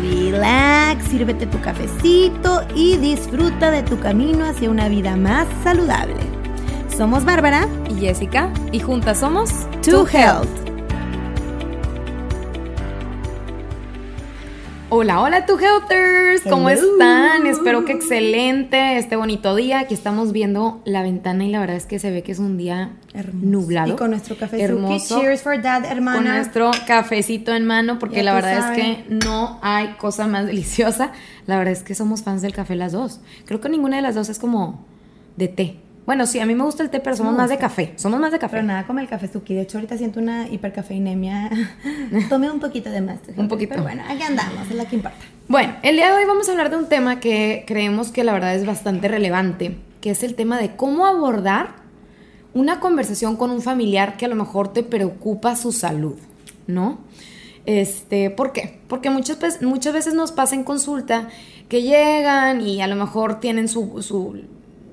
relax, sírvete tu cafecito y disfruta de tu camino hacia una vida más saludable. Somos Bárbara y Jessica y juntas somos To Health. Hola, hola, tu Healthers, ¿cómo están? Espero que excelente este bonito día. Aquí estamos viendo la ventana y la verdad es que se ve que es un día nublado. Y con nuestro café hermoso. Cheers for that, hermana. Con nuestro cafecito en mano, porque Ya la verdad es que no hay cosa más deliciosa. La verdad es que somos fans del café las dos. Creo que ninguna de las dos es como de té. Bueno, sí, a mí me gusta el té, pero somos más de café. Somos más de café. Pero nada como el café Suki. De hecho, ahorita siento una hipercafeinemia. Tomé un poquito de más. Un poquito. Pero bueno, aquí andamos, es lo que importa. Bueno, el día de hoy vamos a hablar de un tema que creemos que la verdad es bastante relevante, que es el tema de cómo abordar una conversación con un familiar que a lo mejor te preocupa su salud, ¿no? Este, ¿por qué? Porque muchas veces, muchas veces nos pasa en consulta que llegan y a lo mejor tienen su, su,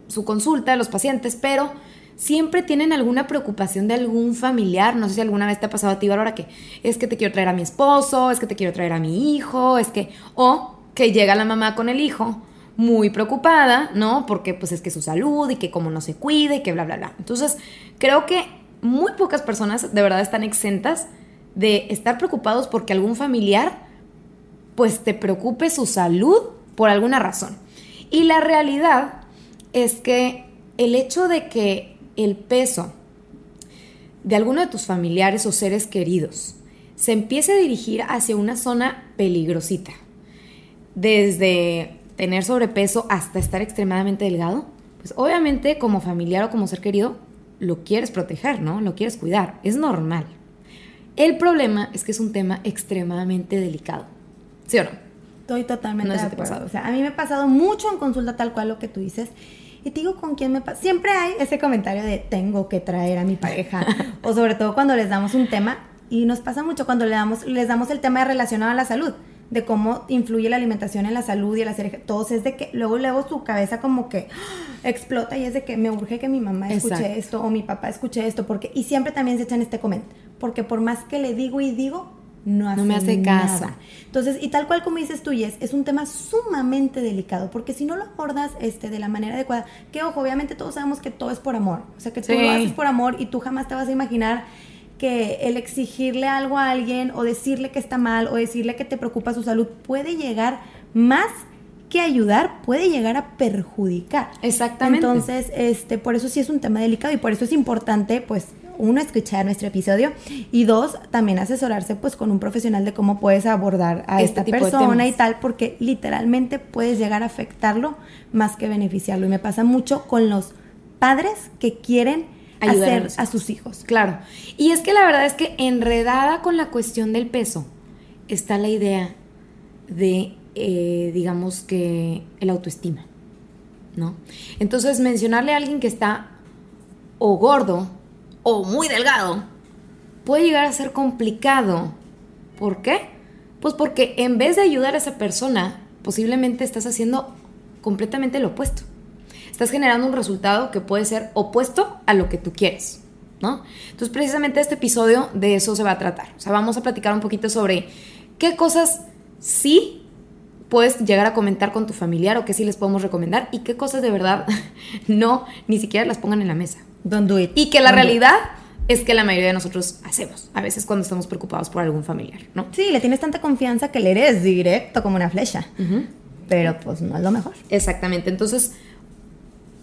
su consulta los pacientes, pero siempre tienen alguna preocupación de algún familiar. No sé si alguna vez te ha pasado a ti, Bárbara, que es que te quiero traer a mi esposo, es que te quiero traer a mi hijo, es que. O que llega la mamá con el hijo muy preocupada, ¿no? Porque pues es que su salud y que como no se cuide y que bla, bla, bla. Entonces, creo que muy pocas personas de verdad están exentas de estar preocupados porque algún familiar pues te preocupe su salud por alguna razón. Y la realidad es que el hecho de que el peso de alguno de tus familiares o seres queridos se empiece a dirigir hacia una zona peligrosita, desde tener sobrepeso hasta estar extremadamente delgado, pues obviamente como familiar o como ser querido lo quieres proteger, ¿no? Lo quieres cuidar, es normal. El problema es que es un tema extremadamente delicado. ¿Sí o no? Estoy totalmente No de acuerdo. O sea, a mí me ha pasado mucho en consulta tal cual lo que tú dices. Y te digo con quién me pasa. Siempre hay ese comentario de tengo que traer a mi pareja. o sobre todo cuando les damos un tema. Y nos pasa mucho cuando le damos, les damos el tema relacionado a la salud. De cómo influye la alimentación en la salud y el hacer ej- Todos es de que luego, luego su cabeza como que explota y es de que me urge que mi mamá escuche Exacto. esto o mi papá escuche esto. porque Y siempre también se echan este comentario. Porque por más que le digo y digo, no hace No me hace caso. nada. Entonces, y tal cual como dices tú, Jess, es un tema sumamente delicado, porque si no lo abordas este, de la manera adecuada, que ojo, obviamente todos sabemos que todo es por amor, o sea, que tú Sí. lo haces por amor y tú jamás te vas a imaginar que el exigirle algo a alguien o decirle que está mal o decirle que te preocupa su salud puede llegar más que ayudar, puede llegar a perjudicar. Exactamente. Entonces, este, por eso sí es un tema delicado y por eso es importante, pues, uno, escuchar nuestro episodio y dos, también asesorarse, pues, con un profesional de cómo puedes abordar a Este esta persona y tal, porque literalmente puedes llegar a afectarlo más que beneficiarlo. Y me pasa mucho con los padres que quieren Ayudar a hacer a sus hijos. Claro. Y es que la verdad es que enredada con la cuestión del peso está la idea de, eh, digamos que, el autoestima, ¿no? Entonces, mencionarle a alguien que está o gordo o muy delgado puede llegar a ser complicado. ¿Por qué? Pues porque en vez de ayudar a esa persona, posiblemente estás haciendo completamente lo opuesto. Estás generando un resultado que puede ser opuesto a lo que tú quieres, ¿no? Entonces, precisamente este episodio de eso se va a tratar. O sea, vamos a platicar un poquito sobre qué cosas sí puedes llegar a comentar con tu familiar o qué sí les podemos recomendar y qué cosas de verdad no, ni siquiera las pongan en la mesa. Don't do it. Y que la Don't realidad es que la mayoría de nosotros hacemos, a veces cuando estamos preocupados por algún familiar, ¿no? Sí, le tienes tanta confianza que le eres directo como una flecha. Pero pues no es lo mejor. Exactamente. Entonces,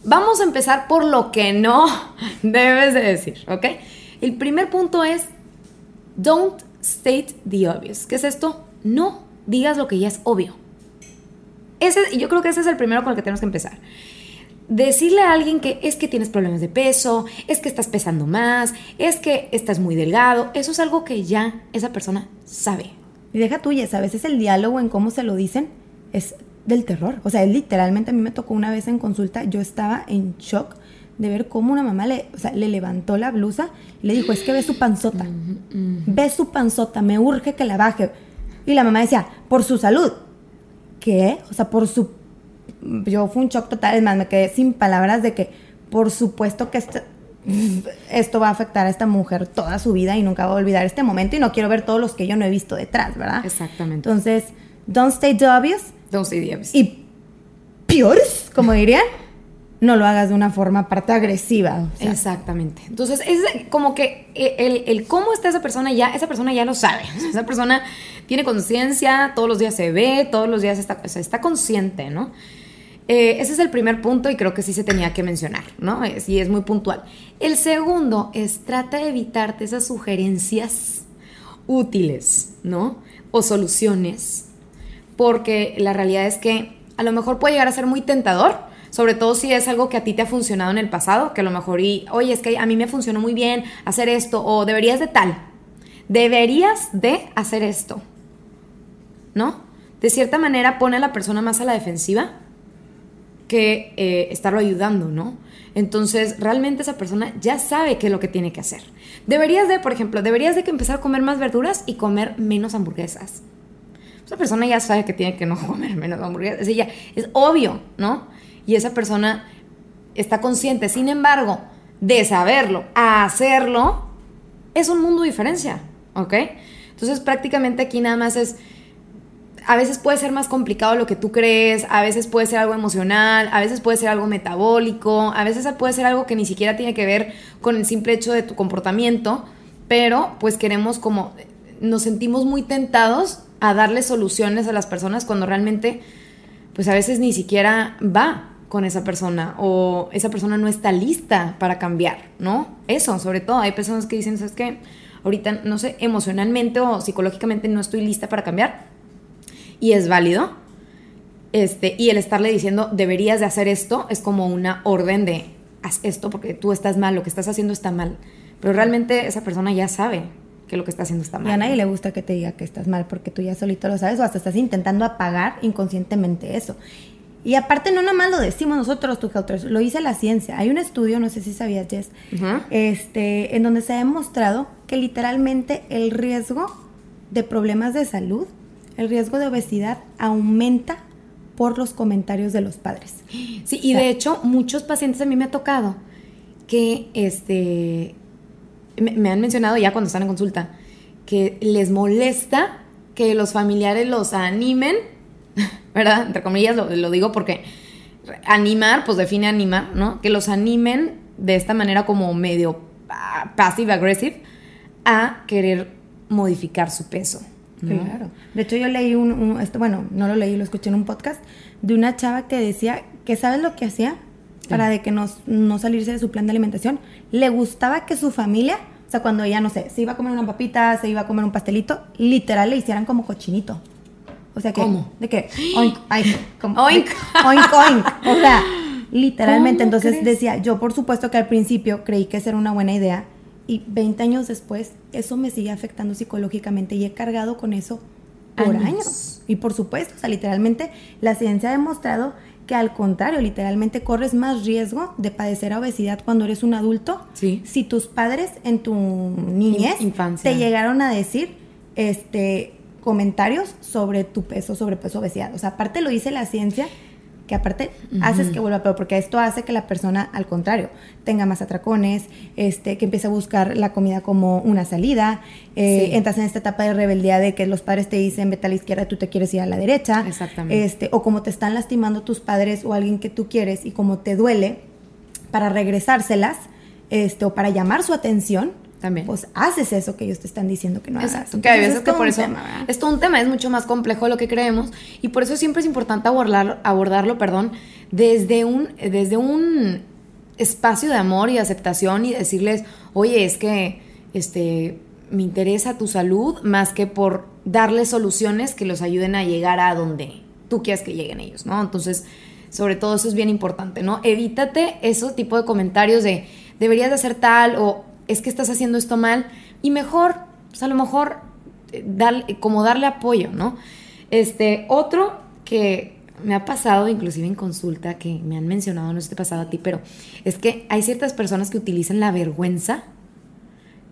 vamos a empezar por lo que no debes de decir, ¿ok? El primer punto es, don't state the obvious. ¿Qué es esto? No digas lo que ya es obvio. Ese, yo creo que ese es el primero con el que tenemos que empezar. Decirle a alguien que es que tienes problemas de peso, es que estás pesando más, es que estás muy delgado, eso es algo que ya esa persona sabe. Y deja tuyas, a veces el diálogo en cómo se lo dicen es del terror. O sea, literalmente a mí me tocó una vez en consulta, yo estaba en shock de ver cómo una mamá le, o sea, le levantó la blusa y le dijo, es que ve su panzota, ve su panzota, me urge que la baje. Y la mamá decía, por su salud. ¿Qué? O sea, por su... Yo fue un shock total, es más, me quedé sin palabras de que por supuesto que esto, esto va a afectar a esta mujer toda su vida y nunca va a olvidar este momento y no quiero ver todos los que yo no he visto detrás, ¿verdad? Exactamente. Entonces, don't stay the obvious. Don't stay the obvious. Y peores, como dirían, no lo hagas de una forma parte agresiva. Exactamente. Entonces, es como que el, el, cómo está esa persona ya, esa persona ya lo sabe. Esa persona tiene conciencia, todos los días se ve, todos los días está, está consciente, ¿no? Eh, ese es el primer punto y creo que sí se tenía que mencionar, ¿no? Sí, es muy puntual. El segundo es trata de evitarte esas sugerencias útiles, ¿no? O soluciones, porque la realidad es que a lo mejor puede llegar a ser muy tentador, sobre todo si es algo que a ti te ha funcionado en el pasado, que a lo mejor, y, oye, es que a mí me funcionó muy bien hacer esto, o deberías de tal, deberías de hacer esto, ¿no? De cierta manera pone a la persona más a la defensiva que eh, estarlo ayudando, ¿no? Entonces, realmente esa persona ya sabe qué es lo que tiene que hacer. Deberías de, por ejemplo, deberías de que empezar a comer más verduras y comer menos hamburguesas. Esa persona ya sabe que tiene que no comer menos hamburguesas. Es, obvio, ¿no? y esa persona está consciente. Sin embargo, de saberlo hacerlo, es un mundo de diferencia, ¿ok? Entonces prácticamente aquí nada más es, a veces puede ser más complicado lo que tú crees, a veces puede ser algo emocional, a veces puede ser algo metabólico, a veces puede ser algo que ni siquiera tiene que ver con el simple hecho de tu comportamiento, pero pues queremos como, nos sentimos muy tentados a darle soluciones a las personas cuando realmente, pues a veces ni siquiera va, con esa persona o esa persona no está lista para cambiar, ¿no? Eso, sobre todo, hay personas que dicen, ¿sabes qué? Ahorita, no sé, emocionalmente o psicológicamente no estoy lista para cambiar y es válido. Este, y el estarle diciendo, deberías de hacer esto, es como una orden de, haz esto porque tú estás mal, lo que estás haciendo está mal. Pero realmente esa persona ya sabe que lo que está haciendo está mal. Y a nadie le gusta que te diga que estás mal porque tú ya solito lo sabes o hasta estás intentando apagar inconscientemente eso. Y aparte no nada más lo decimos nosotros, tu Helters, lo dice la ciencia. Hay un estudio, no sé si sabías, Jess, este, en donde se ha demostrado que literalmente el riesgo de problemas de salud, el riesgo de obesidad aumenta por los comentarios de los padres. Sí, y de hecho muchos pacientes a mí me ha tocado que este me han mencionado ya cuando están en consulta que les molesta que los familiares los animen ¿verdad? Entre comillas lo, digo porque animar, pues define animar, ¿no? Que los animen de esta manera como medio ah, passive aggressive a querer modificar su peso. Claro. De hecho, yo leí un, este, bueno, no lo leí, lo escuché en un podcast de una chava que decía que sabes lo que hacía para de que no, no salirse de su plan de alimentación. Le gustaba que su familia, o sea, cuando ella, no sé, se iba a comer una papita, se iba a comer un pastelito, literal le hicieran como cochinito. O sea que. ¿Cómo? De que. Oink, oink. oink, oink. O sea, literalmente. Entonces decía, yo por supuesto que al principio creí que esa era una buena idea. Y 20 años después, eso me sigue afectando psicológicamente y he cargado con eso por años. Y por supuesto, o sea, literalmente la ciencia ha demostrado que al contrario, literalmente corres más riesgo de padecer obesidad cuando eres un adulto. Sí. Si tus padres en tu niñez te llegaron a decir, este, comentarios sobre tu peso, sobrepeso, obesidad. O sea, aparte lo dice la ciencia, que aparte haces que vuelva peor, porque esto hace que la persona, al contrario, tenga más atracones, este, que empiece a buscar la comida como una salida, eh, entras en esta etapa de rebeldía de que los padres te dicen vete a la izquierda tú te quieres ir a la derecha, Exactamente. Este, o como te están lastimando tus padres o alguien que tú quieres y como te duele, para regresárselas, este, o para llamar su atención, también. Pues haces eso que ellos te están diciendo que no hagas. que a veces que por eso es todo un tema, es mucho más complejo de lo que creemos y por eso siempre es importante abordarlo, abordarlo perdón, desde un, desde un espacio de amor y aceptación y decirles, oye, es que este, me interesa tu salud más que por darles soluciones que los ayuden a llegar a donde tú quieras que lleguen ellos, ¿no? Entonces, sobre todo eso es bien importante, ¿no? Evítate ese tipo de comentarios de deberías de hacer tal o es que estás haciendo esto mal y mejor, pues a lo mejor darle, como darle apoyo, ¿no? Este, otro que me ha pasado, inclusive en consulta, que me han mencionado, no sé si te ha pasado a ti, pero es que hay ciertas personas que utilizan la vergüenza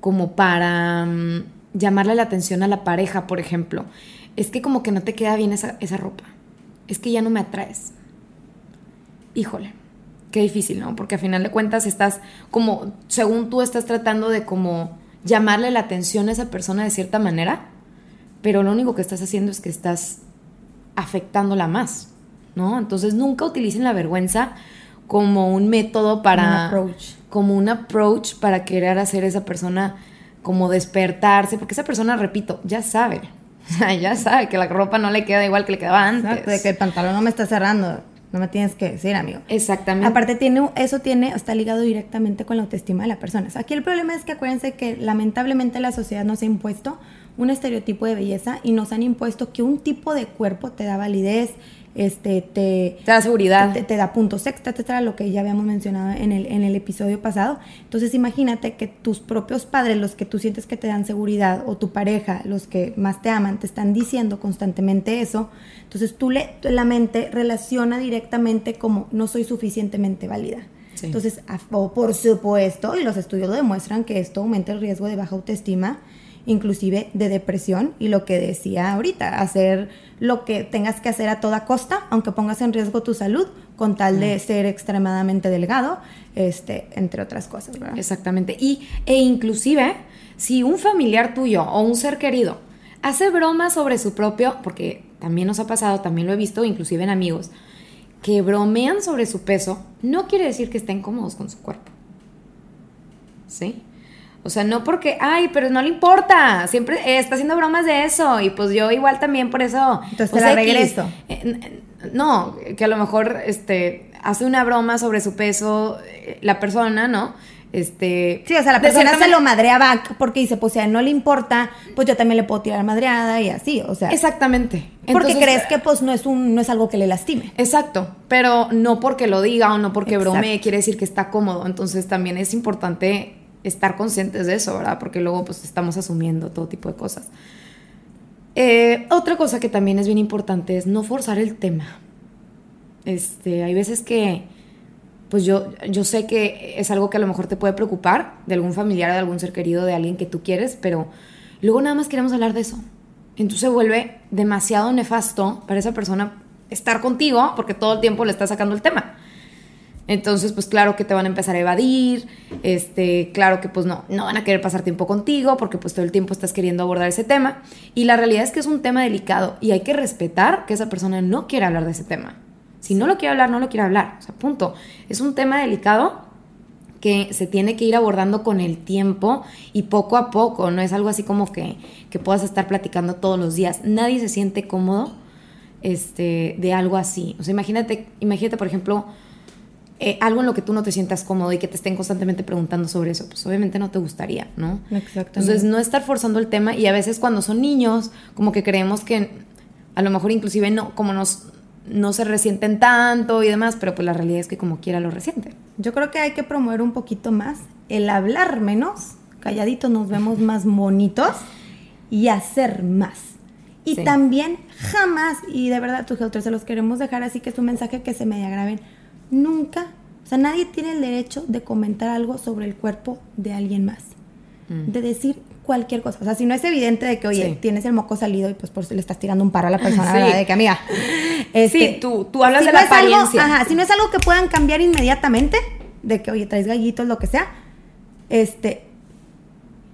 como para mm, llamarle la atención a la pareja, por ejemplo. Es que como que no te queda bien esa, esa ropa. Es que ya no me atraes. Híjole, qué difícil, ¿no? Porque a final de cuentas estás como, según tú estás tratando de como llamarle la atención a esa persona de cierta manera, pero lo único que estás haciendo es que estás afectándola más, ¿no? Entonces nunca utilicen la vergüenza como un método para... Un approach. Como un approach para querer hacer a esa persona como despertarse, porque esa persona, repito, ya sabe, ya sabe que la ropa no le queda igual que le quedaba antes. Exacto, de que el pantalón no me está cerrando. No me tienes que decir, amigo. Exactamente. Aparte, tiene, eso tiene, está ligado directamente con la autoestima de la persona. Aquí el problema es que acuérdense que lamentablemente la sociedad nos ha impuesto un estereotipo de belleza y nos han impuesto que un tipo de cuerpo te da validez, este, te, te da seguridad. Te, da puntos extra, etcétera, lo que ya habíamos mencionado en el, en el episodio pasado. Entonces, imagínate que tus propios padres, los que tú sientes que te dan seguridad, o tu pareja, los que más te aman, te están diciendo constantemente eso. Entonces, tú le, la mente relaciona directamente como no soy suficientemente válida. Entonces, por supuesto, y los estudios lo demuestran que esto aumenta el riesgo de baja autoestima inclusive de depresión y lo que decía ahorita, hacer lo que tengas que hacer a toda costa, aunque pongas en riesgo tu salud, con tal de ser extremadamente delgado, este, entre otras cosas, ¿verdad? Exactamente. Y, e inclusive, si un familiar tuyo o un ser querido hace bromas sobre su propio, porque también nos ha pasado, también lo he visto, inclusive en amigos, que bromean sobre su peso, no quiere decir que estén cómodos con su cuerpo. ¿Sí? O sea, no porque, ay, pero no le importa, siempre está haciendo bromas de eso y pues yo igual también por eso. Entonces pues, la regreso. Eh, no, que a lo mejor este, hace una broma sobre su peso eh, la persona, ¿no? Este, sí, o sea, la persona se lo madrea back porque dice, pues él no le importa, pues yo también le puedo tirar madreada y así, o sea. Exactamente. porque crees que pues no es un no es algo que le lastime. Exacto, pero no porque lo diga o no porque bromee quiere decir que está cómodo, entonces también es importante estar conscientes de eso, ¿verdad? Porque luego pues estamos asumiendo todo tipo de cosas. Eh, otra cosa que también es bien importante es no forzar el tema. Este, hay veces que, pues yo, yo sé que es algo que a lo mejor te puede preocupar de algún familiar, de algún ser querido, de alguien que tú quieres, pero luego nada más queremos hablar de eso. Entonces se vuelve demasiado nefasto para esa persona estar contigo porque todo el tiempo le está sacando el tema. Entonces, pues claro que te van a empezar a evadir, este, claro que pues no, no van a querer pasar tiempo contigo porque pues todo el tiempo estás queriendo abordar ese tema. Y la realidad es que es un tema delicado y hay que respetar que esa persona no quiere hablar de ese tema. Si no lo quiere hablar, no lo quiere hablar. O sea, punto. Es un tema delicado que se tiene que ir abordando con el tiempo y poco a poco. No es algo así como que, que puedas estar platicando todos los días. Nadie se siente cómodo este, de algo así. O sea, imagínate, imagínate, por ejemplo, eh, algo en lo que tú no te sientas cómodo y que te estén constantemente preguntando sobre eso, pues obviamente no te gustaría, ¿no? Exactamente. Entonces, no estar forzando el tema y a veces cuando son niños, como que creemos que a lo mejor inclusive no, como nos, no se resienten tanto y demás, pero pues la realidad es que como quiera lo resienten. Yo creo que hay que promover un poquito más el hablar menos, calladitos nos vemos más bonitos y hacer más. Y también jamás, y de verdad, tus se los queremos dejar así que es un mensaje que se me graben nunca, o sea, nadie tiene el derecho de comentar algo sobre el cuerpo de alguien más. Mm. De decir cualquier cosa. O sea, si no es evidente de que, oye, tienes el moco salido y pues por eso le estás tirando un paro a la persona, ¿verdad? De que, amiga. Este, sí, tú, tú hablas de la apariencia. ajá, si no es algo que puedan cambiar inmediatamente, de que, oye, traes gallitos, lo que sea, este,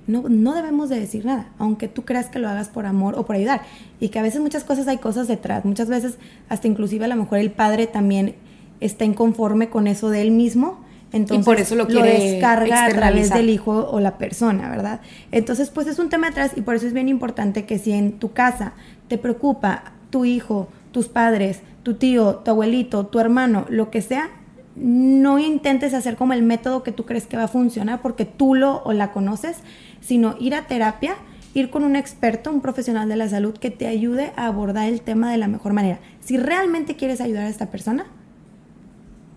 no, no debemos de decir nada, aunque tú creas que lo hagas por amor o por ayudar. Y que a veces muchas cosas hay cosas detrás. Muchas veces, hasta inclusive a lo mejor el padre también está inconforme con eso de él mismo. Entonces, y por eso lo, quiere descarga a través del hijo o la persona, ¿verdad? Entonces, pues es un tema atrás y por eso es bien importante que si en tu casa te preocupa tu hijo, tus padres, tu tío, tu abuelito, tu hermano, lo que sea, no intentes hacer como el método que tú crees que va a funcionar porque tú lo o la conoces, sino ir a terapia, ir con un experto, un profesional de la salud que te ayude a abordar el tema de la mejor manera. Si realmente quieres ayudar a esta persona,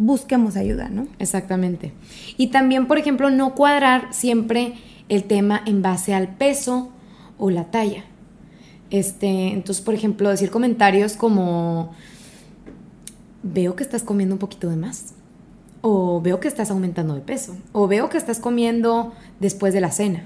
busquemos ayuda, ¿no? Exactamente. Y también, por ejemplo, no cuadrar siempre el tema en base al peso o la talla. Este, entonces, por ejemplo, decir comentarios como veo que estás comiendo un poquito de más. O veo que estás aumentando de peso. O veo que estás comiendo después de la cena.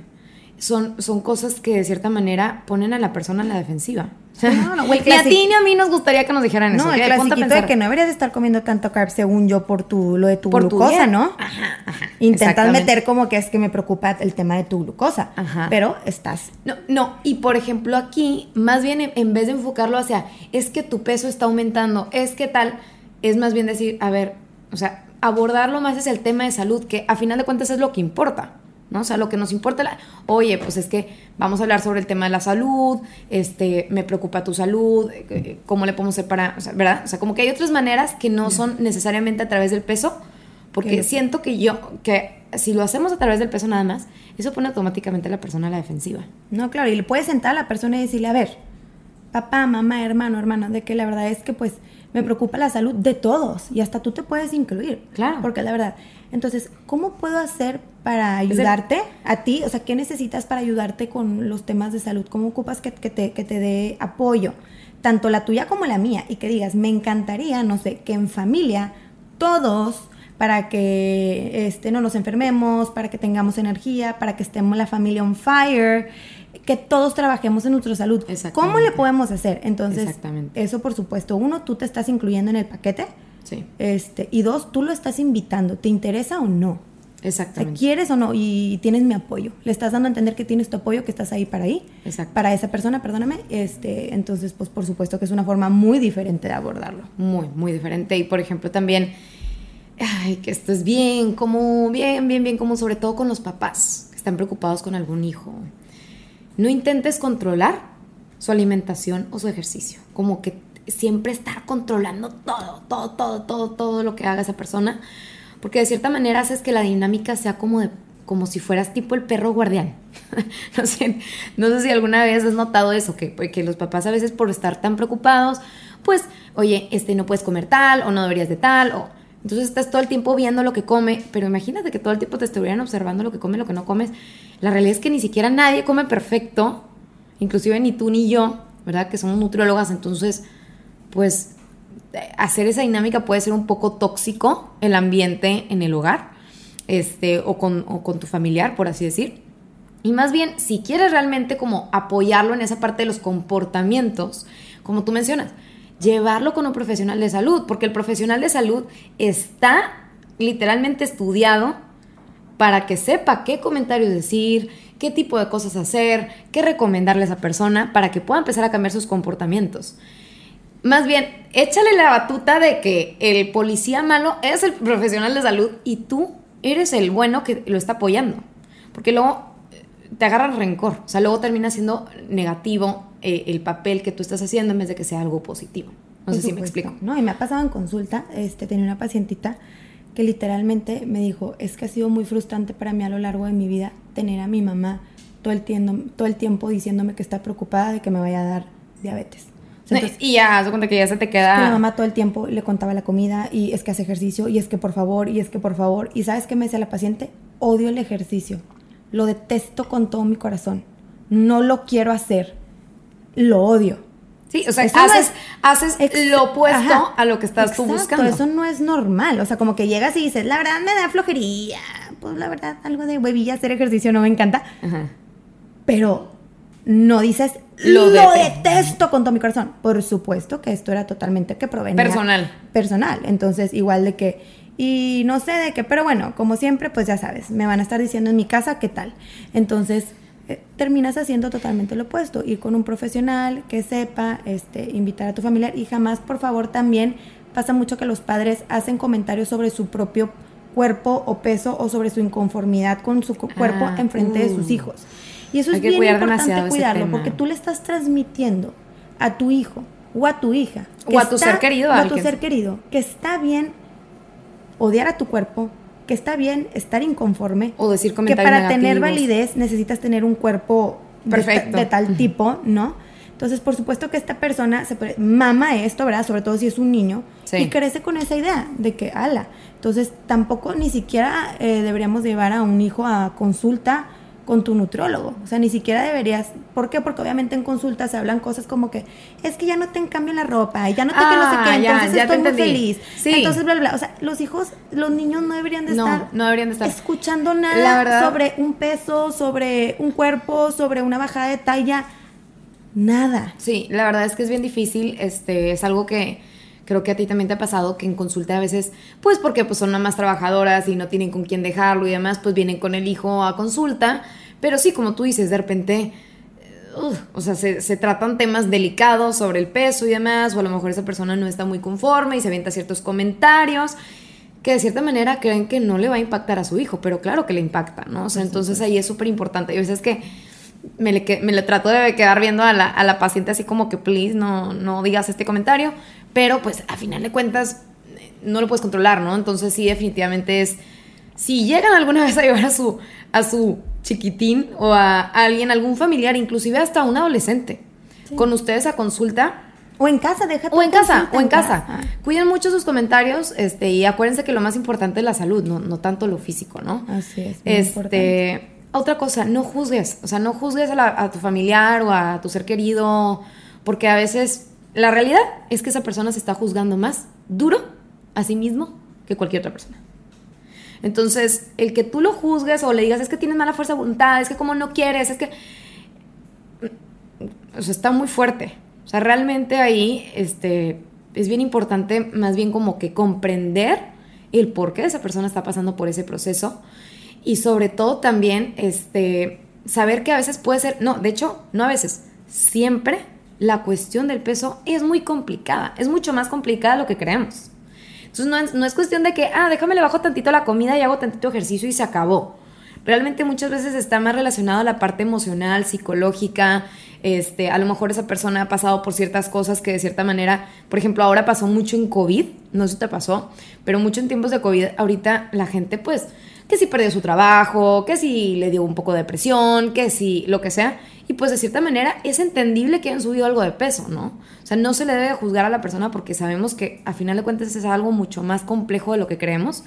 Son, son cosas que de cierta manera ponen a la persona en la defensiva. No, no, güey, ni a ti ni a mí nos gustaría que nos dijeran eso. No, el clasiquito de que no deberías de estar comiendo tanto carb según yo por tu, lo de tu Por glucosa. ¿no? Ajá, ajá. Intentas meter como que es que me preocupa el tema de tu glucosa. Ajá. Pero estás. No, no, y por ejemplo aquí, más bien en- vez de enfocarlo hacia, es que tu peso está aumentando, es que tal, es más bien decir, a ver, o sea, abordarlo más hacia el tema de salud, que a final de cuentas es lo que importa, ¿no? O sea, lo que nos importa, la- oye, pues es que vamos a hablar sobre el tema de la salud, este, me preocupa tu salud, eh, cómo le podemos hacer para, o sea, ¿verdad? O sea, como que hay otras maneras que no son necesariamente a través del peso, porque Que- siento que yo, que si lo hacemos a través del peso nada más, eso pone automáticamente a la persona a la defensiva. No, claro, y le puedes sentar a la persona y decirle, a ver, papá, mamá, hermano, hermano, de que la verdad es que pues me preocupa la salud de todos y hasta tú te puedes incluir. Claro. Porque la verdad. Entonces, ¿cómo puedo hacer para ayudarte a ti? O sea, ¿qué necesitas para ayudarte con los temas de salud? ¿Cómo ocupas que, que te, que te dé apoyo? Tanto la tuya como la mía. Y que digas, me encantaría, no sé, que en familia todos para que este, no nos enfermemos, para que tengamos energía, para que estemos la familia on fire, que todos trabajemos en nuestra salud. ¿Cómo le podemos hacer? Entonces, Exactamente. eso por supuesto, uno, tú te estás incluyendo en el paquete, Sí, este, y dos, tú lo estás invitando, ¿te interesa o no? Exactamente. ¿Quieres o no? Y tienes mi apoyo. Le estás dando a entender que tienes tu apoyo, que estás ahí para ahí, Exacto. para esa persona, perdóname. Este, entonces, pues por supuesto que es una forma muy diferente de abordarlo. Muy, muy diferente. Y por ejemplo, también, ay, que esto es bien común, bien, bien, bien común, sobre todo con los papás que están preocupados con algún hijo. No intentes controlar su alimentación o su ejercicio. Como que siempre estar controlando todo, todo, todo, todo, todo lo que haga esa persona. Porque de cierta manera haces que la dinámica sea como de como si fueras tipo el perro guardián. no, sé, no sé si alguna vez has notado eso, que, que los papás a veces por estar tan preocupados, pues, oye, este no puedes comer tal o no deberías de tal, o entonces estás todo el tiempo viendo lo que come, pero imagínate que todo el tiempo te estuvieran observando lo que come, lo que no comes. La realidad es que ni siquiera nadie come perfecto, inclusive ni tú ni yo, ¿verdad? Que somos nutriólogas, entonces, pues hacer esa dinámica puede ser un poco tóxico el ambiente en el hogar este, o, con, o con tu familiar, por así decir. Y más bien, si quieres realmente como apoyarlo en esa parte de los comportamientos, como tú mencionas, llevarlo con un profesional de salud, porque el profesional de salud está literalmente estudiado para que sepa qué comentarios decir, qué tipo de cosas hacer, qué recomendarle a esa persona para que pueda empezar a cambiar sus comportamientos. Más bien, échale la batuta de que el policía malo es el profesional de salud y tú eres el bueno que lo está apoyando. Porque luego te agarra rencor. O sea, luego termina siendo negativo eh, el papel que tú estás haciendo en vez de que sea algo positivo. No sé si me explico. No, y me ha pasado en consulta, este, tenía una pacientita que literalmente me dijo, es que ha sido muy frustrante para mí a lo largo de mi vida tener a mi mamá todo el, tiempo, todo el tiempo diciéndome que está preocupada de que me vaya a dar diabetes. Entonces, y ya, de cuenta que ya se te que queda... mamá todo el tiempo le contaba la comida y es que hace ejercicio y es que por favor y es que por favor. ¿Y sabes qué me decía la paciente? Odio el ejercicio. Lo detesto con todo mi corazón. No lo quiero hacer. Lo odio. Sí, o sea, Eso no haces, es- haces lo opuesto Ajá. a lo que estás tú buscando. Eso no es normal. O sea, como que llegas y dices, la verdad me da flojería. Pues la verdad, algo de huevilla, hacer ejercicio no me encanta. Ajá. Pero no dices, Lo lo, detesto". detesto con todo mi corazón. Por supuesto que esto era totalmente que provenía. Personal. Personal. Entonces, igual de que. Y no sé de qué, pero bueno, como siempre, pues ya sabes, me van a estar diciendo en mi casa qué tal. Entonces, eh, terminas haciendo totalmente lo opuesto. Ir con un profesional que sepa, este, invitar a tu familiar y jamás, por favor, también pasa mucho que los padres hacen comentarios sobre su propio cuerpo o peso o sobre su inconformidad con su cu- cuerpo Ah, en frente de sus uh. hijos. Y eso es bien importante cuidarlo porque tú le estás transmitiendo a tu hijo o a tu hija O a tu ser querido, o a tu ser querido que está bien odiar a tu cuerpo, que está bien estar inconforme, O decir que comentarios para tener validez necesitas tener un cuerpo Perfecto. de, tal tipo, ¿no? Entonces, por supuesto que esta persona se puede- mama esto, ¿verdad? Sobre todo si es un niño Sí. y crece con esa idea de que, ala. Entonces, tampoco ni siquiera eh, deberíamos llevar a un hijo a consulta con tu nutriólogo. O sea, ni siquiera deberías. ¿Por qué? Porque obviamente en consulta se hablan cosas como que es que ya no te cambio la ropa, y ya no te que no sé Ah, qué, ya, entonces ya estoy muy feliz. Sí. Entonces, bla, bla, bla. O sea, los hijos, los niños no deberían de No, estar. no deberían de estar. Escuchando nada verdad- sobre un peso, sobre un cuerpo, sobre una bajada de talla. Nada. Sí, la verdad es que es bien difícil, este, es algo que creo que a ti también te ha pasado, que en consulta a veces, pues porque pues, son nada más trabajadoras y no tienen con quién dejarlo y demás, pues vienen con el hijo a consulta, pero sí, como tú dices, de repente, eh, o sea, se, se tratan temas delicados sobre el peso y demás, o a lo mejor esa persona no está muy conforme y se avienta ciertos comentarios que de cierta manera creen que no le va a impactar a su hijo, pero claro que le impacta, ¿no? O sea, entonces ahí es súper importante. Y a veces que me le, me le trato de quedar viendo a la, a la paciente así como que, please, no, no digas este comentario, pero pues a final de cuentas no lo puedes controlar, ¿no? Entonces sí, definitivamente es, si llegan alguna vez a llevar a su, a su chiquitín o a alguien, algún familiar, inclusive hasta un adolescente, con ustedes a consulta, O en casa, déjate. o en casa, o en casa. Cuiden mucho sus comentarios, este, y acuérdense que lo más importante es la salud, no, no tanto lo físico, ¿no? Así es, muy importante. Este, otra cosa, no juzgues, o sea, no juzgues a, la- a tu familiar o a tu ser querido, porque a veces la realidad es que esa persona se está juzgando más duro a sí mismo que cualquier otra persona. Entonces, el que tú lo juzgues o le digas es que tienes mala fuerza de voluntad, es que como no quieres, es que o sea, está muy fuerte. O sea, realmente ahí este, es bien importante más bien como que comprender el por qué esa persona está pasando por ese proceso y sobre todo también este, saber que a veces puede ser, no, de hecho, no a veces, siempre la cuestión del peso es muy complicada, es mucho más complicada de lo que creemos. Entonces no es, no es cuestión de que, ah, déjame le bajo tantito la comida y hago tantito ejercicio y se acabó. Realmente muchas veces está más relacionado a la parte emocional, psicológica. Este, a lo mejor esa persona ha pasado por ciertas cosas que de cierta manera, por ejemplo, ahora pasó mucho en COVID, no sé si te pasó, pero mucho en tiempos de COVID, ahorita la gente pues, que si perdió su trabajo, que si le dio un poco de depresión, que si lo que sea, y pues de cierta manera es entendible que hayan subido algo de peso, ¿no? O sea, no se le debe juzgar a la persona porque sabemos que a final de cuentas es algo mucho más complejo de lo que creemos.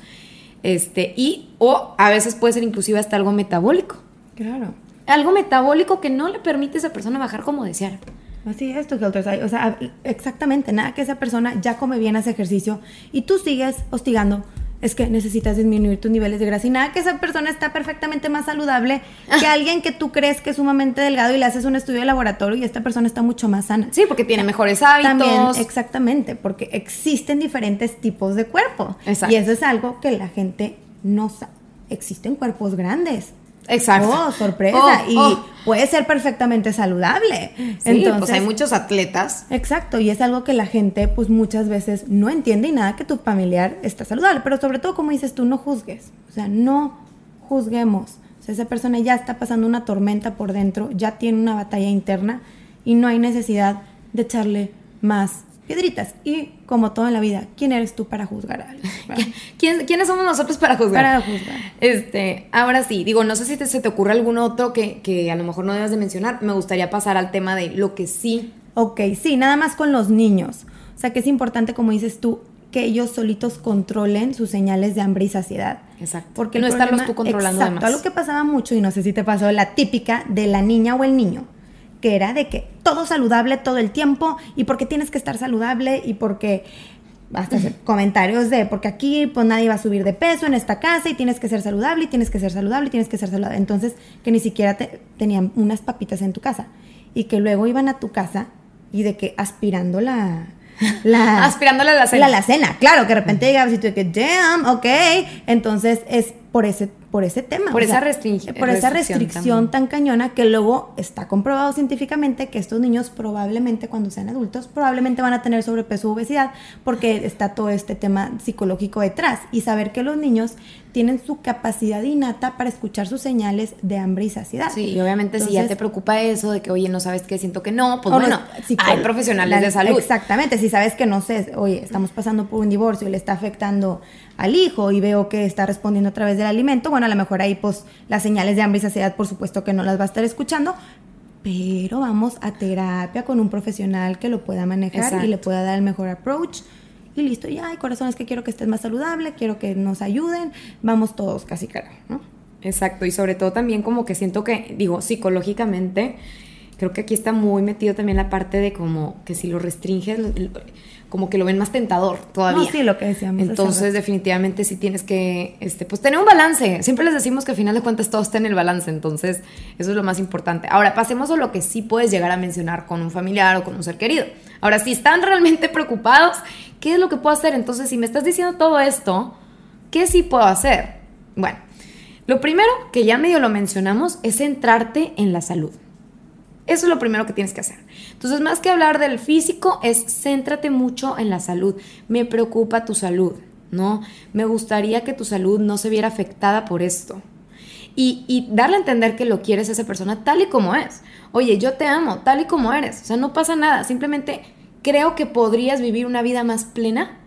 Este, y, o a veces puede ser inclusive hasta algo metabólico. Claro. Algo metabólico que no le permite a esa persona bajar como desear. Así es, tu Helter Sky. O sea, exactamente, nada que esa persona ya come bien, hace ejercicio y tú sigues hostigando. Es que necesitas disminuir tus niveles de grasa y nada que esa persona está perfectamente más saludable que alguien que tú crees que es sumamente delgado y le haces un estudio de laboratorio y esta persona está mucho más sana. Sí, porque tiene mejores hábitos. También, exactamente, porque existen diferentes tipos de cuerpo. Exacto. Y eso es algo que la gente no sabe. Existen cuerpos grandes. Exacto. Oh, sorpresa. Oh, y oh. puede ser perfectamente saludable. Sí, pues hay muchos atletas. Exacto, y es algo que la gente pues muchas veces no entiende y nada que tu familiar está saludable, pero sobre todo como dices tú, no juzgues, o sea, no juzguemos. O sea, esa persona ya está pasando una tormenta por dentro, ya tiene una batalla interna y no hay necesidad de echarle más piedritas. Y como todo en la vida, ¿quién eres tú para juzgar a alguien? ¿verdad? ¿Quién- ¿Quiénes somos nosotros para juzgar? Para juzgar. Este, ahora sí, digo, no sé si te- se te ocurre algún otro que, que a lo mejor no debes de mencionar. Me gustaría pasar al tema de lo que sí. Ok, sí, nada más con los niños. O sea que es importante, como dices tú, que ellos solitos controlen sus señales de hambre y saciedad. Exacto. Porque no estarlos tú controlando exacto, además. algo que pasaba mucho, y no sé si te pasó, la típica de la niña o el niño, que era de que todo saludable todo el tiempo, y porque tienes que estar saludable, y porque hasta hacer comentarios de, porque aquí pues nadie va a subir de peso en esta casa, y tienes que ser saludable, y tienes que ser saludable, y tienes que ser saludable. Entonces, que ni siquiera te- tenían unas papitas en tu casa, y que luego iban a tu casa, y de que aspirando la... la a la cena. la alacena, claro, que de repente llegabas y tú de que, damn, ok. Entonces es por ese, por ese tema. Por o esa sea, restringi- Por esa restricción restricción tan cañona que luego está comprobado científicamente que estos niños probablemente cuando sean adultos, probablemente van a tener sobrepeso o obesidad porque está todo este tema psicológico detrás. Y saber que los niños tienen su capacidad innata para escuchar sus señales de hambre y saciedad. Sí, y obviamente si ya te preocupa eso de que, oye, no sabes qué, siento que no, pues no- bueno, hay profesionales la- de salud. Exactamente, si sabes que no sé, oye, estamos pasando por un divorcio y le está afectando al hijo y veo que está respondiendo a través del alimento, bueno, a lo mejor ahí pues las señales de hambre y saciedad por supuesto que no las va a estar escuchando, pero vamos a terapia con un profesional que lo pueda manejar Exacto. y le pueda dar el mejor approach. Y listo, ya, ay, corazón, es que quiero que estés más saludable, quiero que nos ayuden, vamos todos casi carajo, ¿no? Exacto, y sobre todo también como que siento que, digo, psicológicamente, creo que aquí está muy metido también la parte de como que si lo restringes, como que lo ven más tentador todavía. No, sí, lo que decíamos. Entonces, definitivamente sí tienes que, este, pues tener un balance. Siempre les decimos que al final de cuentas todo está en el balance, entonces eso es lo más importante. Ahora, pasemos a lo que sí puedes llegar a mencionar con un familiar o con un ser querido. Ahora, si están realmente preocupados, ¿qué es lo que puedo hacer? Entonces, si me estás diciendo todo esto, ¿qué sí puedo hacer? Bueno, lo primero, que ya medio lo mencionamos, es centrarte en la salud. Eso es lo primero que tienes que hacer. Entonces, más que hablar del físico, es céntrate mucho en la salud. Me preocupa tu salud, ¿no? Me gustaría que tu salud no se viera afectada por esto. Y, darle a entender que lo quieres a esa persona tal y como es. Oye, yo te amo, tal y como eres. O sea, no pasa nada. Simplemente creo que podrías vivir una vida más plena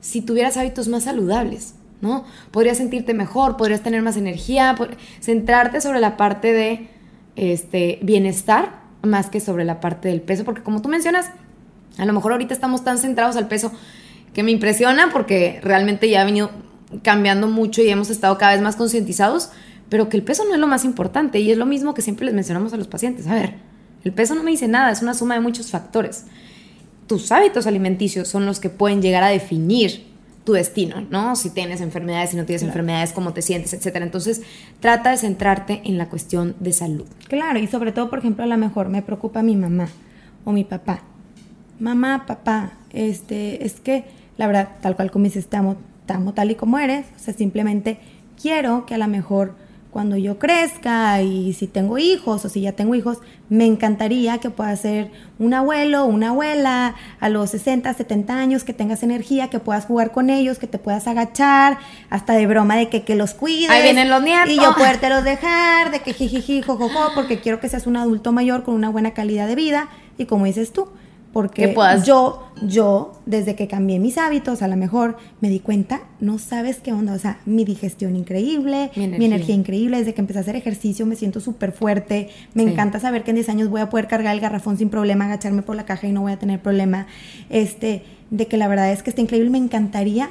si tuvieras hábitos más saludables. ¿no? Podrías sentirte mejor, podrías tener más energía, centrarte sobre la parte de este, bienestar más que sobre la parte del peso, porque como tú mencionas, a lo mejor ahorita estamos tan centrados al peso que me impresiona porque realmente ya ha venido cambiando mucho y hemos estado cada vez más concientizados, pero que el peso no es lo más importante y es lo mismo que siempre les mencionamos a los pacientes. A ver, el peso no me dice nada, es una suma de muchos factores. Tus hábitos alimenticios son los que pueden llegar a definir tu destino, ¿no? Si tienes enfermedades, si no tienes enfermedades, cómo te sientes, etcétera. Entonces, trata de centrarte en la cuestión de salud. Claro, y sobre todo, por ejemplo, a lo mejor me preocupa mi mamá o mi papá. Mamá, papá, este, es que la verdad, tal cual como dices, te amo, te amo tal y como eres, o sea, simplemente quiero que a lo mejor cuando yo crezca y si tengo hijos o si ya tengo hijos, me encantaría que puedas ser un abuelo, una abuela a los 60, 70 años, que tengas energía, que puedas jugar con ellos, que te puedas agachar, hasta de broma de que, que los cuides. Ahí vienen los nietos. Y yo los dejar, de que jijiji, jojojo, porque quiero que seas un adulto mayor con una buena calidad de vida. Y como dices tú, porque yo, yo, desde que cambié mis hábitos, a lo mejor me di cuenta, no sabes qué onda, o sea, mi digestión increíble, mi energía, increíble, desde que empecé a hacer ejercicio me siento súper fuerte, me encanta saber que en 10 años voy a poder cargar el garrafón sin problema, agacharme por la caja y no voy a tener problema, este, de que la verdad es que está increíble, me encantaría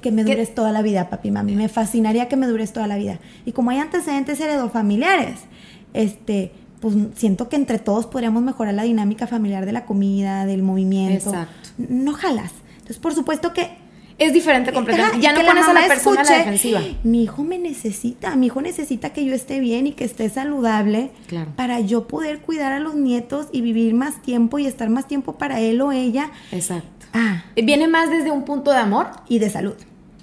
que me dures toda la vida, papi, mami, me fascinaría que me dures toda la vida. Y como hay antecedentes heredofamiliares, este, pues siento que entre todos podríamos mejorar la dinámica familiar de la comida, del movimiento. Exacto. No jalas. Entonces, por supuesto que es diferente completamente. Ya no pones a la persona a la defensiva. Mi hijo me necesita, mi hijo necesita que yo esté bien y que esté saludable para yo poder cuidar a los nietos y vivir más tiempo y estar más tiempo para él o ella. Exacto. Ah. Viene más desde un punto de amor y de salud.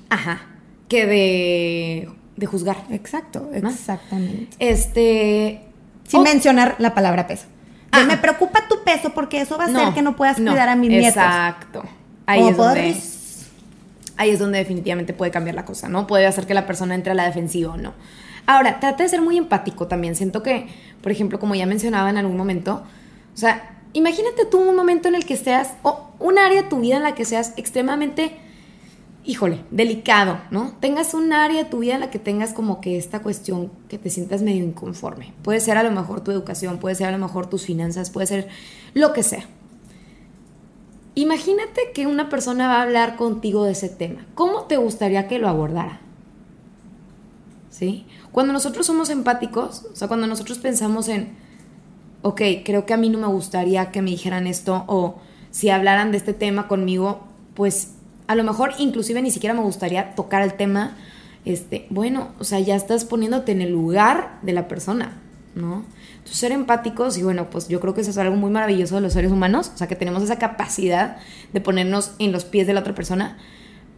Ajá. Que de, de juzgar. Exacto, exactamente. Este, sin mencionar la palabra peso. Ah. Me preocupa tu peso porque eso va a hacer que no puedas cuidar a mis nietos. Exacto. Ahí es, donde, ahí es donde definitivamente puede cambiar la cosa, ¿no? Puede hacer que la persona entre a la defensiva o no. Ahora, trata de ser muy empático también. Siento que, por ejemplo, como ya mencionaba en algún momento, o sea, imagínate tú un momento en el que seas, o un área de tu vida en la que seas extremadamente híjole, delicado, ¿no? Tengas un área de tu vida en la que tengas como que esta cuestión que te sientas medio inconforme. Puede ser a lo mejor tu educación, puede ser a lo mejor tus finanzas, puede ser lo que sea. Imagínate que una persona va a hablar contigo de ese tema. ¿Cómo te gustaría que lo abordara? ¿Sí? Cuando nosotros somos empáticos, o sea, cuando nosotros pensamos en, ok, creo que a mí no me gustaría que me dijeran esto, o si hablaran de este tema conmigo, pues a lo mejor inclusive ni siquiera me gustaría tocar el tema, este, bueno, o sea, ya estás poniéndote en el lugar de la persona, ¿no? Entonces, ser empáticos y bueno, pues yo creo que eso es algo muy maravilloso de los seres humanos, o sea, que tenemos esa capacidad de ponernos en los pies de la otra persona,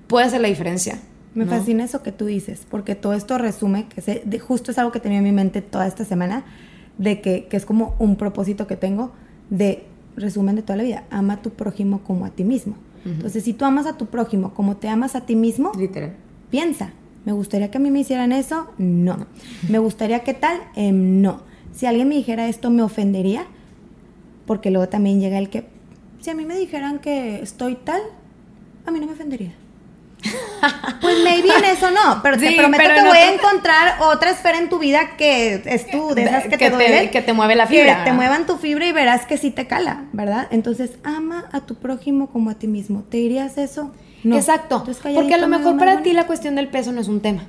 puede hacer la diferencia. Me fascina eso que tú dices, porque todo esto resume, que se, de, justo es algo que tenía en mi mente toda esta semana, de que, que es como un propósito que tengo de resumen de toda la vida, ama a tu prójimo como a ti mismo. Entonces, si tú amas a tu prójimo como te amas a ti mismo, Literal. piensa, ¿me gustaría que a mí me hicieran eso? No. ¿Me gustaría que tal? Em, no. Si alguien me dijera esto, ¿me ofendería? Porque luego también llega el que, si a mí me dijeran que estoy tal, a mí no me ofendería. Pues maybe en eso no, pero te prometo que voy a encontrar otra esfera en tu vida que es tú, de esas que, te, duelen, que te mueve la fibra. Que te muevan tu fibra y verás que sí te cala, ¿verdad? Entonces, ama a tu prójimo como a ti mismo. ¿Te dirías eso? No. Exacto. Porque a lo mejor para ti la cuestión del peso no es un tema.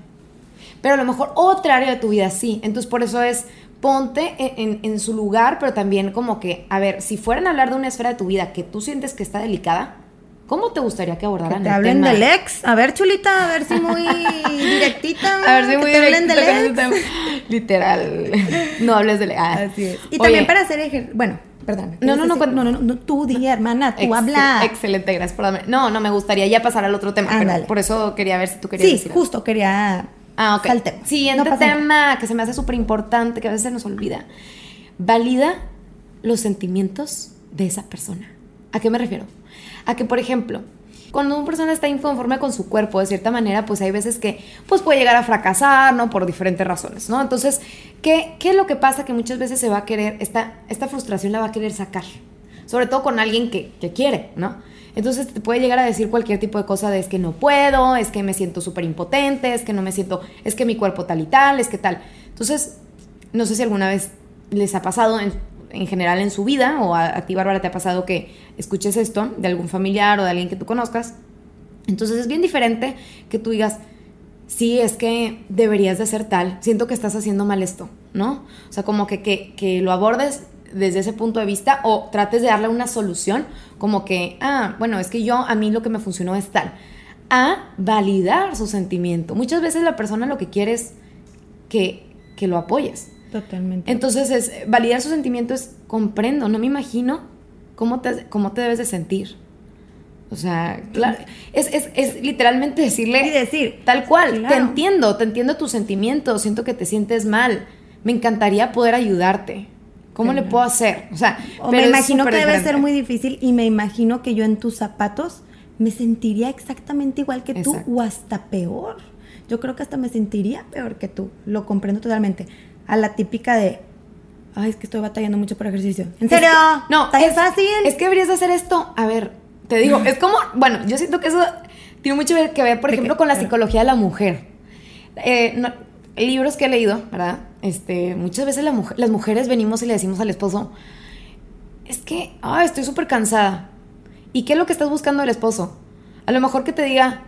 pero a lo mejor otra área de tu vida sí. Entonces por eso es ponte en, su lugar, pero también como que, a ver, si fueran a hablar de una esfera de tu vida que tú sientes que está delicada, ¿cómo te gustaría que abordaran que te hablen del ex. A ver, chulita, a ver si muy directita. A ver si muy directita. Del ex. Literal. No hables del ex. Ah. Así es. Y también para hacer ejercicio. Bueno, perdón. No, no, no, no, no, no, tú di, hermana, tú habla. Excelente, gracias por darme. No, no, me gustaría ya pasar al otro tema, pero por eso quería ver si tú querías sí, justo, quería Ah, ok. Siguiente tema que se me hace súper importante, que a veces se nos olvida. Valida los sentimientos de esa persona. ¿A qué me refiero? A que, por ejemplo, cuando una persona está inconforme con su cuerpo, de cierta manera, pues hay veces que pues puede llegar a fracasar, ¿no? Por diferentes razones, ¿no? Entonces, ¿qué, qué es lo que pasa? Que muchas veces se va a querer, esta, esta frustración la va a querer sacar. Sobre todo con alguien que, que quiere, ¿no? Entonces te puede llegar a decir cualquier tipo de cosa de es que no puedo, es que me siento súper impotente, es que no me siento, es que mi cuerpo tal y tal, es que tal. Entonces, no sé si alguna vez les ha pasado en, general en su vida o a, ti, Bárbara, te ha pasado que escuches esto de algún familiar o de alguien que tú conozcas. Entonces es bien diferente que tú digas, sí, es que deberías de hacer tal, siento que estás haciendo mal esto, ¿no? O sea, como que, que, que lo abordes desde ese punto de vista o trates de darle una solución como que, ah, bueno, es que yo a mí lo que me funcionó es tal, a validar su sentimiento. Muchas veces la persona lo que quiere es que, que lo apoyes. Totalmente. Entonces, es, validar su sentimiento es comprendo, no me imagino cómo te, cómo te debes de sentir. O sea, claro, es, es, es literalmente decirle... Y decir. Tal cual, te entiendo, te entiendo tus sentimientos, siento que te sientes mal, me encantaría poder ayudarte. ¿Cómo le puedo hacer? O sea, me imagino que debe ser muy difícil y me imagino que yo en tus zapatos me sentiría exactamente igual que tú o hasta peor. Yo creo que hasta me sentiría peor que tú. Lo comprendo totalmente. A la típica de, ay, es que estoy batallando mucho por ejercicio. ¿En serio? no, es fácil. Es que deberías hacer esto. A ver, te digo, es como, bueno, yo siento que eso tiene mucho que ver, por ejemplo, con la psicología de la mujer. Eh, libros que he leído, ¿verdad? Este, muchas veces las mujeres venimos y le decimos al esposo, es que, ay, estoy súper cansada. ¿Y qué es lo que estás buscando del esposo? A lo mejor que te diga,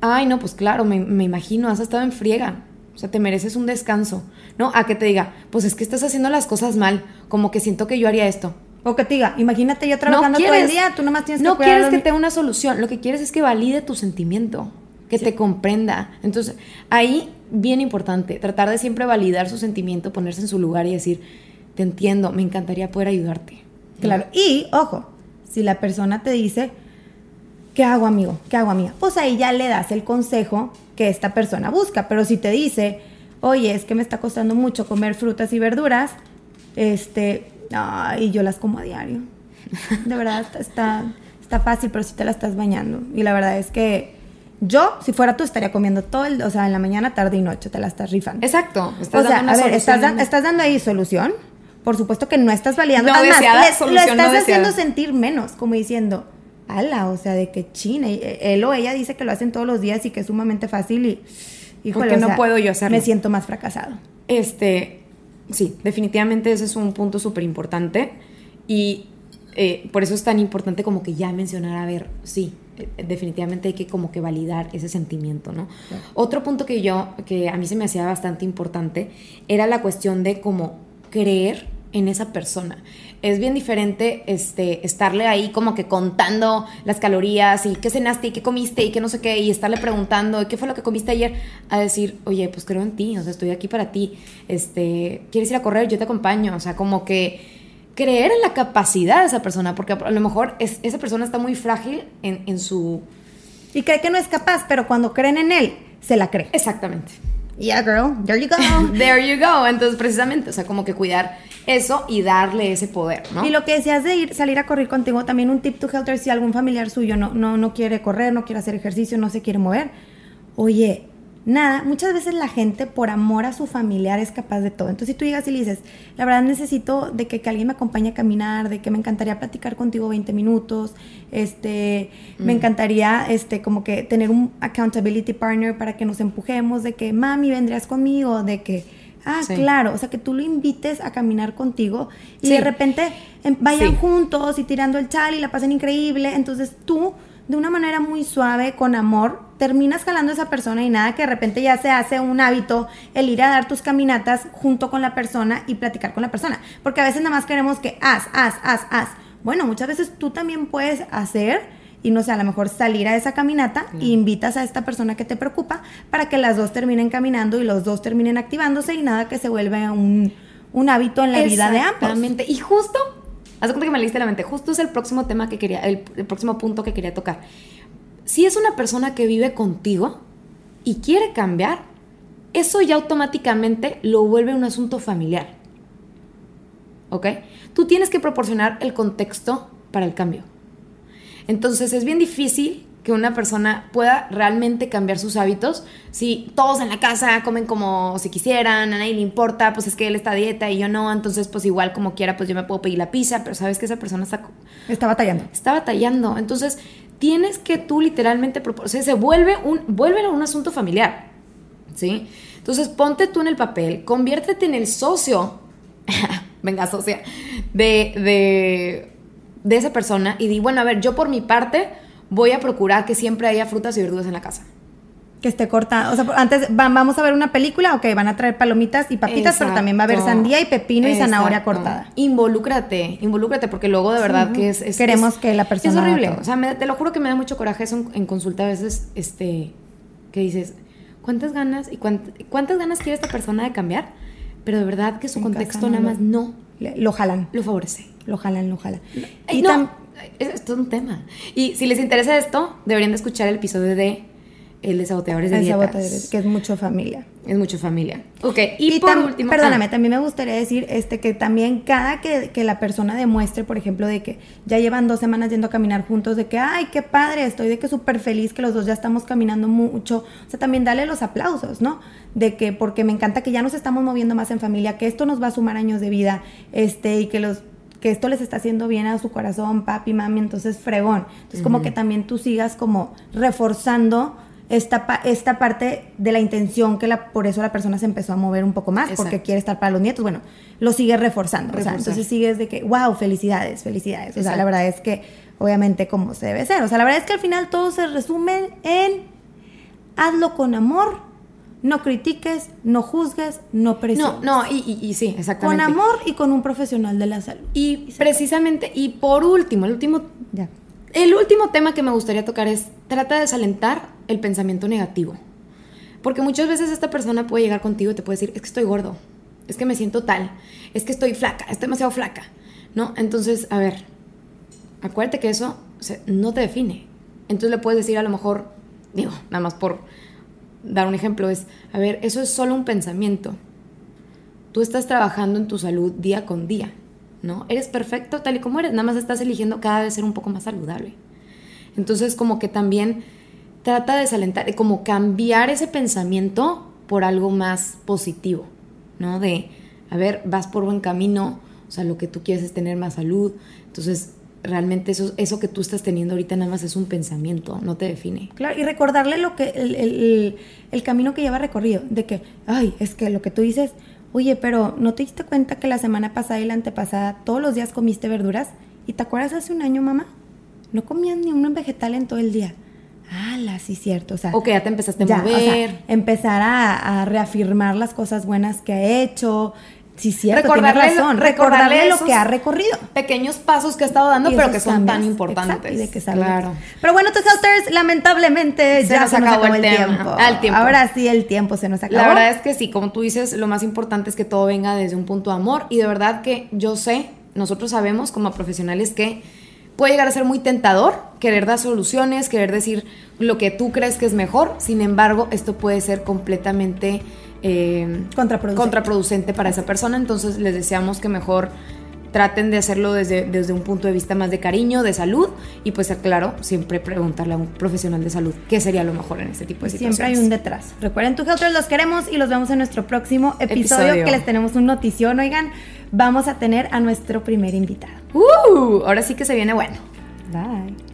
ay, no, pues claro, me, me imagino, has estado en friega. O sea, te mereces un descanso. ¿No? A que te diga, pues es que estás haciendo las cosas mal, como que siento que yo haría esto. O que te diga, imagínate yo trabajando todo el día, tú nomás tienes que No quieres que te dé una solución, lo que quieres es que valide tu sentimiento que te comprenda. Entonces, ahí, bien importante, tratar de siempre validar su sentimiento, ponerse en su lugar y decir, te entiendo, me encantaría poder ayudarte. Claro, y ojo, si la persona te dice, ¿qué hago amigo? ¿Qué hago amiga? Pues ahí ya le das el consejo que esta persona busca, pero si te dice, oye, es que me está costando mucho comer frutas y verduras, este, y yo las como a diario. De verdad, está, está fácil, pero si te la estás bañando. Y la verdad es que yo, si fuera tú, estaría comiendo todo el, o sea, en la mañana, tarde y noche, te la estás rifando. Exacto. Estás o sea, a ver, estás, dando ahí solución. Por supuesto que no estás validando. No Además, lo estás haciendo sentir menos, como diciendo, ala, o sea, de que china. Él o ella dice que lo hacen todos los días y que es sumamente fácil y, híjole, no puedo yo hacerlo. Me siento más fracasado. Este, sí, definitivamente ese es un punto súper importante y eh, por eso es tan importante como que ya mencionar, a ver, sí, definitivamente hay que como que validar ese sentimiento, ¿no? Otro punto que yo, que a mí se me hacía bastante importante, era la cuestión de como creer en esa persona. Es bien diferente este, estarle ahí como que contando las calorías y qué cenaste y qué comiste y qué no sé qué y estarle preguntando qué fue lo que comiste ayer a decir, oye, pues creo en ti, o sea, estoy aquí para ti, este, ¿quieres ir a correr? Yo te acompaño, o sea, como que creer en la capacidad de esa persona, porque a lo mejor es, esa persona está muy frágil en, en, su... Y cree que no es capaz, pero cuando creen en él, se la cree. Exactamente. Yeah, girl, there you go. there you go. Entonces, precisamente, o sea, como que cuidar eso y darle ese poder, ¿no? Y lo que decías de ir, salir a correr contigo, también un tip to helter si algún familiar suyo no, no, no quiere correr, no quiere hacer ejercicio, no se quiere mover. Oye, nada, muchas veces la gente por amor a su familiar es capaz de todo. Entonces si tú llegas y le dices, la verdad necesito de que, alguien me acompañe a caminar, de que me encantaría platicar contigo 20 minutos, este, me encantaría este, como que tener un accountability partner para que nos empujemos, de que mami vendrías conmigo, de que Ah, Sí. claro, o sea, que tú lo invites a caminar contigo y Sí. de repente em, vayan Sí. juntos y tirando el chal y la pasen increíble. Entonces tú, de una manera muy suave, con amor, terminas jalando a esa persona y nada que de repente ya se hace un hábito el ir a dar tus caminatas junto con la persona y platicar con la persona. Porque a veces nada más queremos que haz, haz, haz, haz. Bueno, muchas veces tú también puedes hacer y no sé, a lo mejor salir a esa caminata y invitas a esta persona que te preocupa para que las dos terminen caminando y los dos terminen activándose y nada que se vuelva un, un hábito en la vida de ambos. Exactamente. Y justo, haz cuenta que me leíste la mente, justo es el próximo tema que quería, el, el próximo punto que quería tocar. Si es una persona que vive contigo y quiere cambiar, eso ya automáticamente lo vuelve un asunto familiar. ¿Ok? Tú tienes que proporcionar el contexto para el cambio. Entonces es bien difícil que una persona pueda realmente cambiar sus hábitos si todos en la casa comen como si quisieran, a nadie le importa, pues es que él está a dieta y yo no, entonces pues igual como quiera pues yo me puedo pedir la pizza, pero sabes que esa persona está, Está batallando. está batallando. Entonces tienes que tú literalmente, o sea, se vuelve un, vuélvelo un asunto familiar, ¿sí? Entonces ponte tú en el papel, conviértete en el socio, venga socia, de, de, de esa persona y di, bueno, a ver, yo por mi parte voy a procurar que siempre haya frutas y verduras en la casa. Que esté corta. O sea, antes van- vamos a ver una película, ok, van a traer palomitas y papitas, pero también va a haber sandía y pepino y zanahoria cortada. Involúcrate, involúcrate, porque luego de verdad Sí, que es, es- queremos es- que la persona Es horrible. O sea, me- te lo juro que me da mucho coraje eso en, en consulta a veces, este, que dices, ¿cuántas ganas y cuánt- cuántas ganas quiere esta persona de cambiar? Pero de verdad que su En contexto nada más no Le- lo jalan, lo favorece. lo jalan, lo jalan. Ay, Y no, tam- es, un tema. Y si les interesa esto, deberían de escuchar el episodio de El de saboteadores de el dietas. sabotaje, que es mucho familia. Es mucho familia. Ok, y, Y, por tam- último... perdóname, ah, también me gustaría decir este que también cada que, que la persona demuestre, por ejemplo, de que ya llevan dos semanas yendo a caminar juntos, de que, ay, qué padre, estoy de que súper feliz que los dos ya estamos caminando mucho. O sea, también dale los aplausos, ¿no? De que, porque me encanta que ya nos estamos moviendo más en familia, que esto nos va a sumar años de vida, este, y que los que esto les está haciendo bien a su corazón, papi, mami, entonces fregón. Entonces, como que también tú sigas como reforzando esta, pa- esta parte de la intención que la, por eso la persona se empezó a mover un poco más, porque quiere estar para los nietos, bueno, lo sigue reforzando. O sea, Reforzar. entonces sigues de que, wow, felicidades, felicidades. O sea, Exacto. la verdad es que, obviamente, como se debe ser. O sea, la verdad es que al final todo se resume en hazlo con amor, no critiques, no juzgues, no presiones. No, no, y, y- y sí, Con exactamente. amor y con un profesional de la salud. Y precisamente, y por último, el último, Ya. El último tema que me gustaría tocar es, trata de desalentar el pensamiento negativo. Porque muchas veces esta persona puede llegar contigo y te puede decir, es que estoy gordo, es que me siento tal, es que estoy flaca, estoy demasiado flaca, ¿no? Entonces, a ver, acuérdate que eso no te define. Entonces le puedes decir a lo mejor, digo, nada más por dar un ejemplo, es, a ver, eso es solo un pensamiento. Tú estás trabajando en tu salud día con día, ¿no? Eres perfecto tal y como eres, nada más estás eligiendo cada vez ser un poco más saludable. Entonces, como que también trata de desalentar, como cambiar ese pensamiento por algo más positivo, ¿no? De, a ver, vas por buen camino, o sea, lo que tú quieres es tener más salud, entonces realmente eso, eso que tú estás teniendo ahorita nada más es un pensamiento, no te define. Claro, y recordarle lo que el- el- el camino que lleva recorrido, de que, ay, es que lo que tú dices, oye, pero ¿no te diste cuenta que la semana pasada y la antepasada todos los días comiste verduras? ¿Y te acuerdas hace un año, mamá? No comías ni un vegetal en todo el día. Ah, sí, cierto. O sea, ya te empezaste a ya, o sea, mover. empezar a, a reafirmar las cosas buenas que ha hecho. Sí, cierto, Recordarle razón. recordarle Recordarle, lo que ha recorrido. pequeños pasos que ha estado dando, pero que son tan importantes. Y de que claro. Pero bueno, tus helters, lamentablemente Se ya nos se nos acabó acabó el tiempo. Tiempo. Ahora sí el tiempo se nos acabó. La verdad es que sí, como tú dices, lo más importante es que todo venga desde un punto de amor y de verdad que yo sé, nosotros sabemos como profesionales que puede llegar a ser muy tentador querer dar soluciones, querer decir lo que tú crees que es mejor, sin embargo, esto puede ser completamente eh, Contraproducente. contraproducente para esa persona, entonces les deseamos que mejor traten de hacerlo desde, desde un punto de vista más de cariño, de salud y pues claro, siempre preguntarle a un profesional de salud qué sería lo mejor en este tipo de situaciones. Siempre hay un detrás. Recuerden, tus helters los queremos y los vemos en nuestro próximo episodio, Episodio. que les tenemos un notición. Oigan, vamos a tener a nuestro primer invitado. Uh, ahora sí que se viene bueno. Bye.